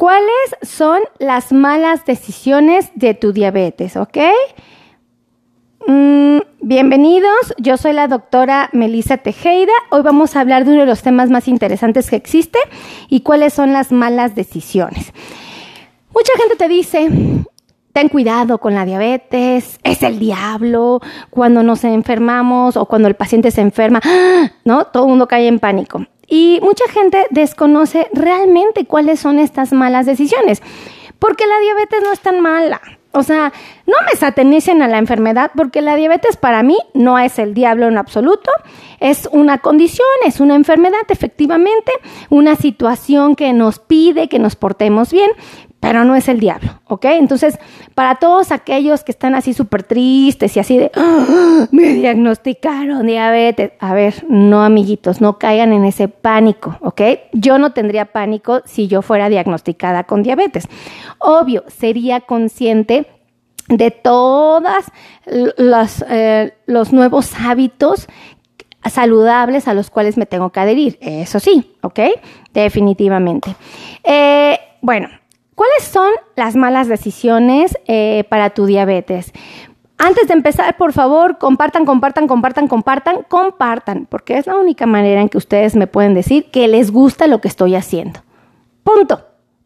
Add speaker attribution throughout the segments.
Speaker 1: ¿Cuáles son las malas decisiones de tu diabetes? ¿Ok? Mm, bienvenidos, yo soy la doctora Melissa Tejeda. Hoy vamos a hablar de uno de los temas más interesantes que existe y cuáles son las malas decisiones. Mucha gente te dice, ten cuidado con la diabetes, es el diablo, cuando nos enfermamos o cuando el paciente se enferma, ¿no? Todo el mundo cae en pánico. Y mucha gente desconoce realmente cuáles son estas malas decisiones, porque la diabetes no es tan mala. O sea, no me satanicen a la enfermedad porque la diabetes para mí no es el diablo en absoluto, es una condición, es una enfermedad efectivamente, una situación que nos pide que nos portemos bien, pero no es el diablo, ¿ok? Entonces, para todos aquellos que están así súper tristes y así de, ¡Ah! me diagnosticaron diabetes, a ver, no amiguitos, no caigan en ese pánico, ¿ok? Yo no tendría pánico si yo fuera diagnosticada con diabetes. Obvio, sería consciente de todos los, eh, los nuevos hábitos saludables a los cuales me tengo que adherir. Eso sí, ¿ok? Definitivamente. Eh, bueno, ¿Cuáles son las malas decisiones eh, para tu diabetes? Antes de empezar, por favor, compartan, compartan, compartan, compartan, compartan, porque es la única manera en que ustedes me pueden decir que les gusta lo que estoy haciendo. Punto.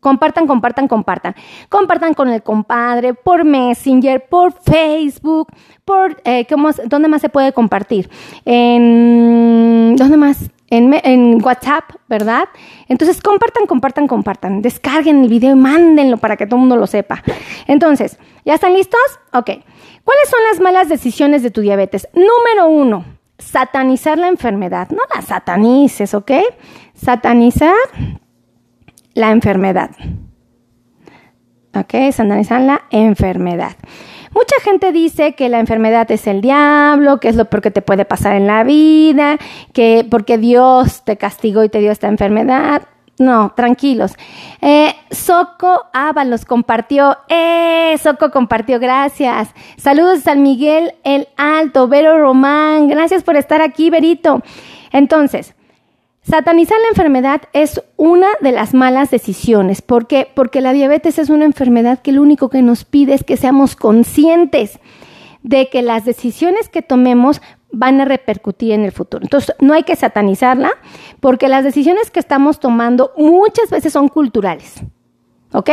Speaker 1: Compartan, compartan, compartan. Compartan con el compadre, por Messenger, por Facebook, por... Eh, ¿Dónde más se puede compartir? ¿Dónde más? En, WhatsApp, ¿verdad? Entonces compartan, compartan, compartan. Descarguen el video y mándenlo para que todo el mundo lo sepa. Entonces, ¿ya están listos? Ok. ¿Cuáles son las malas decisiones de tu diabetes? Número uno, satanizar la enfermedad. No la satanices, ¿ok? Satanizar la enfermedad. ¿Ok? Satanizar la enfermedad. Mucha gente dice que la enfermedad es el diablo, que es lo peor que te puede pasar en la vida, que porque Dios te castigó y te dio esta enfermedad. No, tranquilos. Eh, Soco Ábalos compartió. ¡Eh! Soco compartió, gracias. Saludos San Miguel el Alto, Vero Román. Gracias por estar aquí, Verito. Entonces, Satanizar la enfermedad es una de las malas decisiones. ¿Por qué? Porque la diabetes es una enfermedad que lo único que nos pide es que seamos conscientes de que las decisiones que tomemos van a repercutir en el futuro. Entonces, no hay que satanizarla porque las decisiones que estamos tomando muchas veces son culturales. ¿Ok?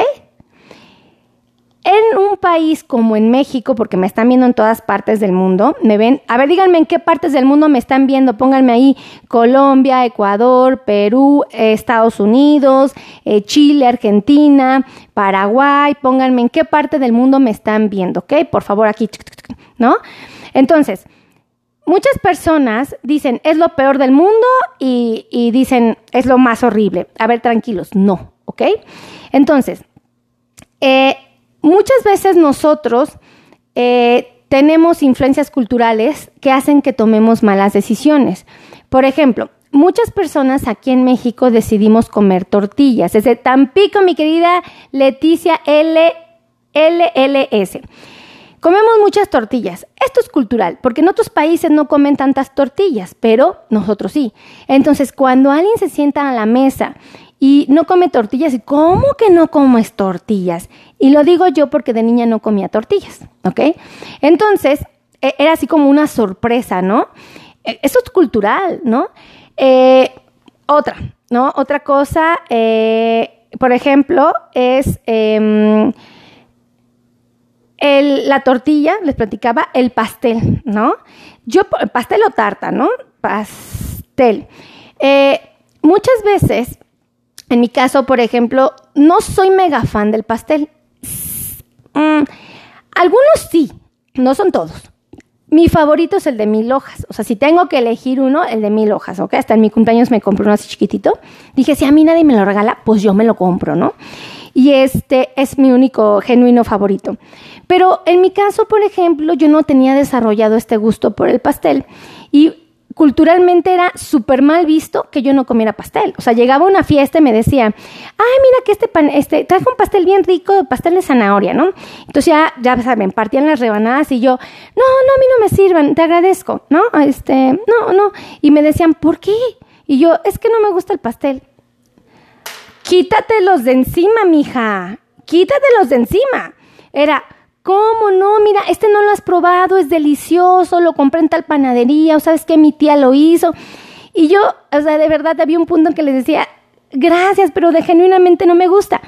Speaker 1: En un país como en México, porque me están viendo en todas partes del mundo, me ven, a ver, díganme en qué partes del mundo me están viendo, pónganme ahí Colombia, Ecuador, Perú, Estados Unidos, eh, Chile, Argentina, Paraguay, pónganme en qué parte del mundo me están viendo, ¿ok? Por favor, aquí, ¿no? Entonces, muchas personas dicen, es lo peor del mundo y, y dicen, es lo más horrible. A ver, tranquilos, no, ¿ok? Entonces, eh, muchas veces nosotros eh, tenemos influencias culturales que hacen que tomemos malas decisiones. Por ejemplo, muchas personas aquí en México decidimos comer tortillas. Desde Tampico, mi querida Leticia L LLS. Comemos muchas tortillas. Esto es cultural, porque en otros países no comen tantas tortillas, pero nosotros sí. Entonces, cuando alguien se sienta a la mesa y no come tortillas. ¿Y cómo que no comes tortillas? Y lo digo yo porque de niña no comía tortillas, ¿ok? Entonces, e, era así como una sorpresa, ¿no? E, eso es cultural, ¿no? Eh, otra, ¿no? Otra cosa, eh, por ejemplo, es em, la tortilla, les platicaba, el pastel, ¿no? Yo, pastel o tarta, ¿no? Pastel. Eh, muchas veces en mi caso, por ejemplo, no soy mega fan del pastel. Mm, algunos sí, no son todos. Mi favorito es el de mil hojas. O sea, si tengo que elegir uno, el de mil hojas, ¿ok? Hasta en mi cumpleaños me compré uno así chiquitito. Dije, si a mí nadie me lo regala, pues yo me lo compro, ¿no? Y este es mi único genuino favorito. Pero en mi caso, por ejemplo, yo no tenía desarrollado este gusto por el pastel. Y culturalmente era súper mal visto que yo no comiera pastel. O sea, llegaba a una fiesta y me decía, ay, mira que este pan, este, trajo un pastel bien rico, pastel de zanahoria, ¿no? Entonces ya, ya saben, partían las rebanadas y yo, no, no, a mí no me sirvan, te agradezco, ¿no? Este, no, no. Y me decían, ¿por qué? Y yo, es que no me gusta el pastel. quítatelos de encima, mija, quítatelos de encima. Era, ¿cómo no? Mira, este no lo has probado, es delicioso, lo compré en tal panadería, o sabes que mi tía lo hizo. Y yo, o sea, de verdad había un punto en que les decía, gracias, pero de genuinamente no me gusta.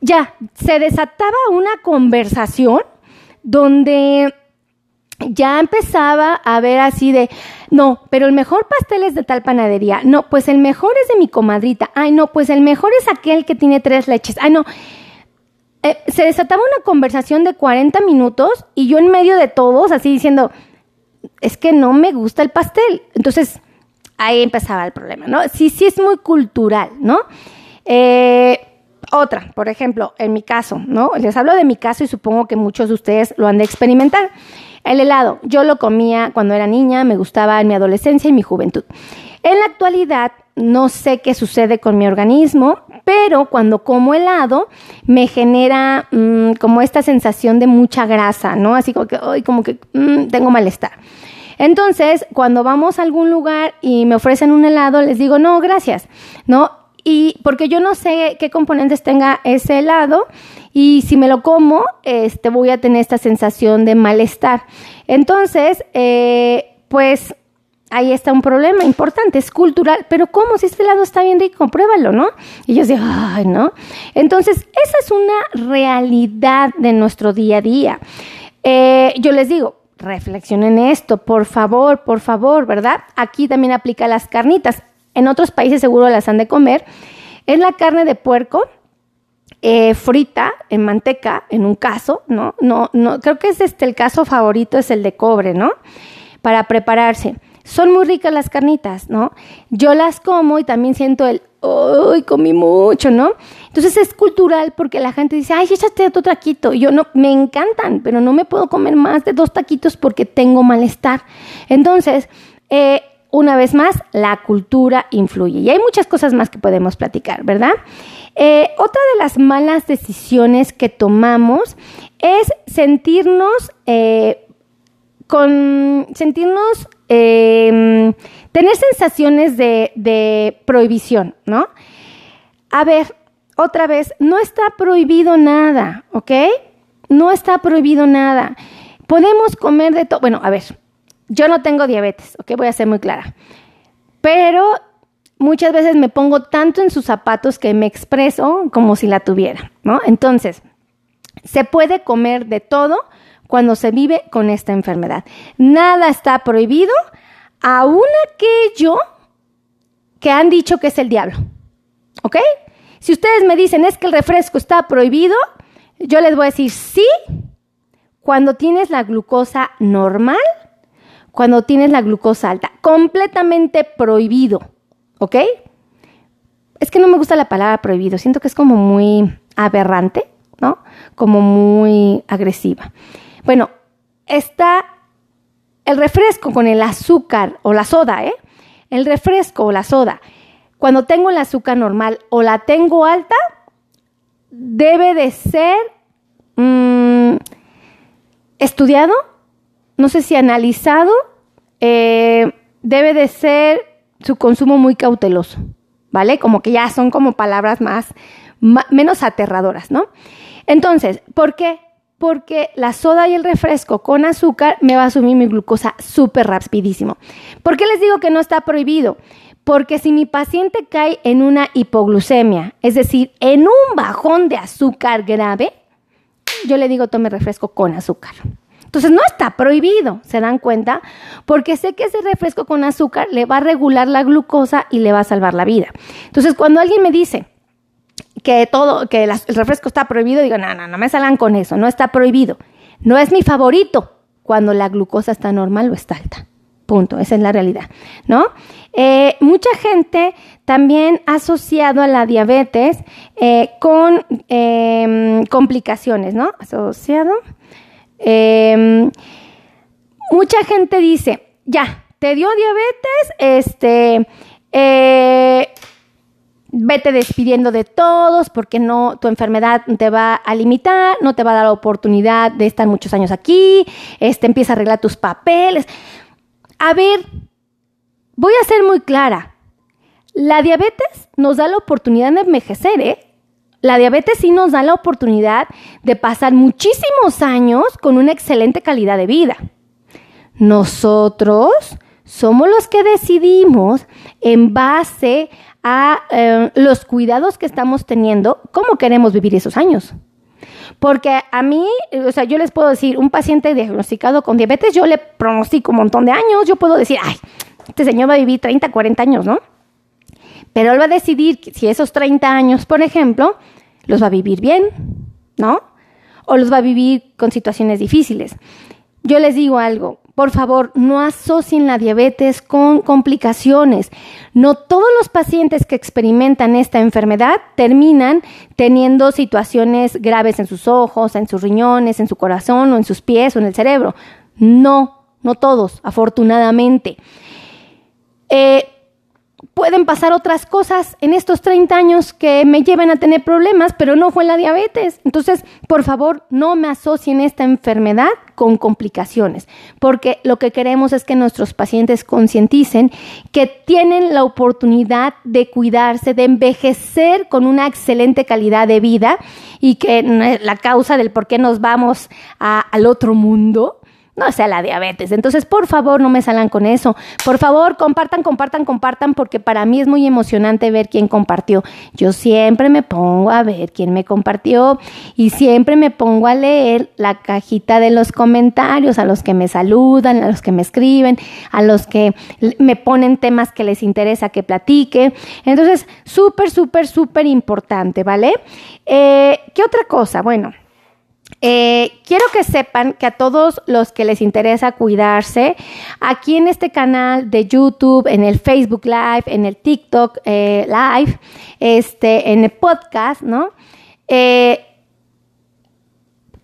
Speaker 1: Ya, se desataba una conversación donde ya empezaba a ver así de, no, pero el mejor pastel es de tal panadería. No, pues el mejor es de mi comadrita. Ay, no, pues el mejor es aquel que tiene tres leches. Ay, no. Eh, se desataba una conversación de 40 minutos y yo en medio de todos así diciendo, es que no me gusta el pastel. Entonces, ahí empezaba el problema, ¿no? Sí, sí es muy cultural, ¿no? Eh, otra, por ejemplo, en mi caso, ¿no? Les hablo de mi caso y supongo que muchos de ustedes lo han de experimentar. El helado, yo lo comía cuando era niña, me gustaba en mi adolescencia y mi juventud. En la actualidad, no sé qué sucede con mi organismo, pero cuando como helado me genera mm, como esta sensación de mucha grasa, ¿no? Así como que, hoy como que mm, tengo malestar. Entonces, cuando vamos a algún lugar y me ofrecen un helado, les digo, no, gracias, ¿no? Y porque yo no sé qué componentes tenga ese helado y si me lo como, este, voy a tener esta sensación de malestar. Entonces, eh, pues ahí está un problema importante, es cultural, pero ¿cómo? Si este helado está bien rico, pruébalo, ¿no? Y yo digo, ay, ¿no? Entonces, esa es una realidad de nuestro día a día. Eh, yo les digo, reflexionen esto, por favor, por favor, ¿verdad? Aquí también aplica las carnitas. En otros países seguro las han de comer. Es la carne de puerco eh, frita en manteca, en un caso, ¿no? No, no, creo que es este el caso favorito, es el de cobre, ¿no? Para prepararse. Son muy ricas las carnitas, ¿no? Yo las como y también siento el, ¡ay, comí mucho, ¿no? Entonces es cultural porque la gente dice, ay, échate otro taquito. Y yo no, me encantan, pero no me puedo comer más de dos taquitos porque tengo malestar. Entonces, eh, una vez más, la cultura influye. Y hay muchas cosas más que podemos platicar, ¿verdad? Eh, otra de las malas decisiones que tomamos es sentirnos eh, con sentirnos Em, tener sensaciones de, de prohibición, ¿no? A ver, otra vez, no está prohibido nada, ¿ok? No está prohibido nada. Podemos comer de todo. Bueno, a ver, yo no tengo diabetes, ¿ok? Voy a ser muy clara. Pero muchas veces me pongo tanto en sus zapatos que me expreso como si la tuviera, ¿no? Entonces, se puede comer de todo, cuando se vive con esta enfermedad. Nada está prohibido, aún aquello que han dicho que es el diablo. ¿Ok? Si ustedes me dicen es que el refresco está prohibido, yo les voy a decir sí cuando tienes la glucosa normal, cuando tienes la glucosa alta, completamente prohibido. ¿Ok? Es que no me gusta la palabra prohibido, siento que es como muy aberrante, ¿no? Como muy agresiva. Bueno, está el refresco con el azúcar o la soda, ¿eh? El refresco o la soda, cuando tengo el azúcar normal o la tengo alta, debe de ser mm, estudiado, no sé si analizado, eh, debe de ser su consumo muy cauteloso, ¿vale? Como que ya son como palabras más, menos aterradoras, ¿no? Entonces, ¿por qué? Porque la soda y el refresco con azúcar me va a subir mi glucosa súper rapidísimo. ¿Por qué les digo que no está prohibido? Porque si mi paciente cae en una hipoglucemia, es decir, en un bajón de azúcar grave, yo le digo tome refresco con azúcar. Entonces no está prohibido, ¿se dan cuenta? Porque sé que ese refresco con azúcar le va a regular la glucosa y le va a salvar la vida. Entonces cuando alguien me dice, que todo, que el refresco está prohibido, digo, no, no, no me salgan con eso, no está prohibido. No es mi favorito cuando la glucosa está normal o está alta. Punto, esa es la realidad, ¿no? Eh, mucha gente también ha asociado a la diabetes eh, con em, complicaciones, ¿no? Asociado. Em, mucha gente dice, ya, te dio diabetes, este, eh, vete despidiendo de todos porque no tu enfermedad te va a limitar, no te va a dar la oportunidad de estar muchos años aquí, este empieza a arreglar tus papeles. A ver, voy a ser muy clara. La diabetes nos da la oportunidad de envejecer, ¿eh? La diabetes sí nos da la oportunidad de pasar muchísimos años con una excelente calidad de vida. Nosotros somos los que decidimos en base a eh, los cuidados que estamos teniendo, cómo queremos vivir esos años. Porque a mí, o sea, yo les puedo decir, un paciente diagnosticado con diabetes, yo le pronostico un montón de años, yo puedo decir, ay, este señor va a vivir 30, 40 años, ¿no? Pero él va a decidir si esos 30 años, por ejemplo, los va a vivir bien, ¿no? O los va a vivir con situaciones difíciles. Yo les digo algo, por favor, no asocien la diabetes con complicaciones. No todos los pacientes que experimentan esta enfermedad terminan teniendo situaciones graves en sus ojos, en sus riñones, en su corazón o en sus pies o en el cerebro. No, no todos, afortunadamente. Eh, pueden pasar otras cosas en estos 30 años que me lleven a tener problemas, pero no fue la diabetes. Entonces, por favor, no me asocien esta enfermedad con complicaciones, porque lo que queremos es que nuestros pacientes concienticen que tienen la oportunidad de cuidarse, de envejecer con una excelente calidad de vida y que la causa del por qué nos vamos al otro mundo no sea la diabetes. Entonces, por favor, no me salgan con eso. Por favor, compartan, compartan, compartan, porque para mí es muy emocionante ver quién compartió. Yo siempre me pongo a ver quién me compartió y siempre me pongo a leer la cajita de los comentarios, a los que me saludan, a los que me escriben, a los que me ponen temas que les interesa que platique. Entonces, súper, súper, súper importante, ¿vale? Eh, ¿Qué otra cosa? Bueno. Eh, quiero que sepan que a todos los que les interesa cuidarse, aquí en este canal de YouTube, en el Facebook Live, en el TikTok eh, Live, este, en el podcast, ¿no? Eh,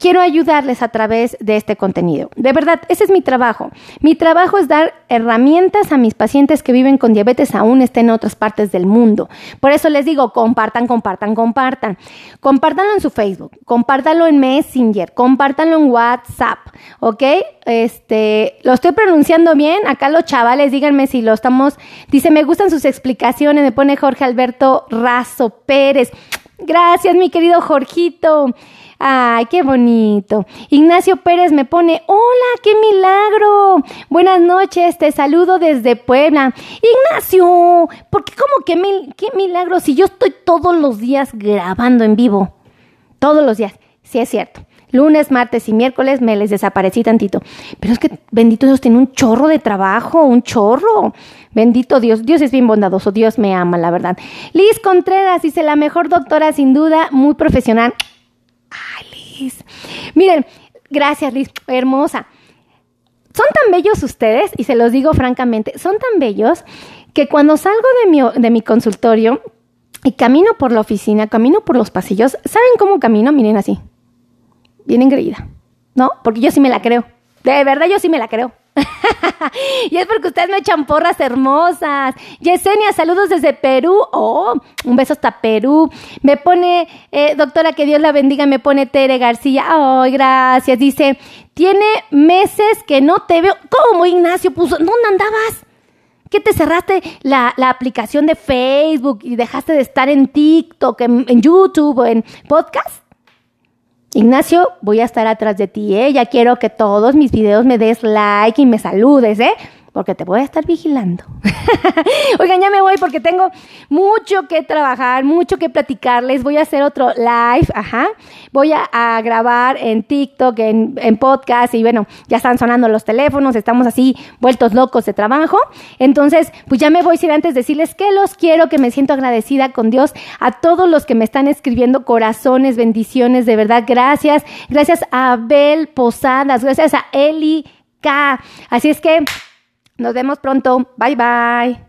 Speaker 1: quiero ayudarles a través de este contenido. De verdad, ese es mi trabajo. Mi trabajo es dar herramientas a mis pacientes que viven con diabetes aún estén en otras partes del mundo. Por eso les digo, compartan, compartan, compartan. Compártanlo en su Facebook, compártanlo en Messenger, compártanlo en WhatsApp, ¿ok? Este, lo estoy pronunciando bien. Acá los chavales, díganme si lo estamos. Dice, me gustan sus explicaciones. Me pone Jorge Alberto Razo Pérez. Gracias, mi querido Jorgito. Ay, qué bonito. Ignacio Pérez me pone, hola, qué milagro. Buenas noches, te saludo desde Puebla. Ignacio, ¿por qué como que mil, qué milagro si yo estoy todos los días grabando en vivo? Todos los días. Sí, es cierto. Lunes, martes y miércoles me les desaparecí tantito. Pero es que bendito Dios tiene un chorro de trabajo, un chorro. Bendito Dios, Dios es bien bondadoso, Dios me ama, la verdad. Liz Contreras dice, la mejor doctora sin duda, muy profesional. Ay, Liz. Miren, gracias, Liz, hermosa. Son tan bellos ustedes, y se los digo francamente, son tan bellos que cuando salgo de mi, de mi consultorio y camino por la oficina, camino por los pasillos, ¿saben cómo camino? Miren así, bien engreída, ¿no? Porque yo sí me la creo. De verdad, yo sí me la creo. y es porque ustedes me echan porras hermosas. Yesenia, saludos desde Perú. Oh, un beso hasta Perú. Me pone, eh, doctora, que Dios la bendiga, me pone Tere García. Ay, gracias. Dice, tiene meses que no te veo. ¿Cómo, Ignacio? Puso, ¿dónde andabas? ¿Qué te cerraste la, aplicación de Facebook y dejaste de estar en TikTok, en YouTube o en podcast? Ignacio, voy a estar atrás de ti, ¿eh? Ya quiero que todos mis videos me des like y me saludes, ¿eh? Porque te voy a estar vigilando. Oigan, ya me voy porque tengo mucho que trabajar, mucho que platicarles. Voy a hacer otro live, ajá. Voy a, grabar en TikTok, en, en, podcast y bueno, ya están sonando los teléfonos, estamos así vueltos locos de trabajo. Entonces, pues ya me voy a ir antes decirles que los quiero, que me siento agradecida con Dios, a todos los que me están escribiendo corazones, bendiciones, de verdad, gracias. Gracias a Abel Posadas, gracias a Eli K. Así es que nos vemos pronto. Bye bye.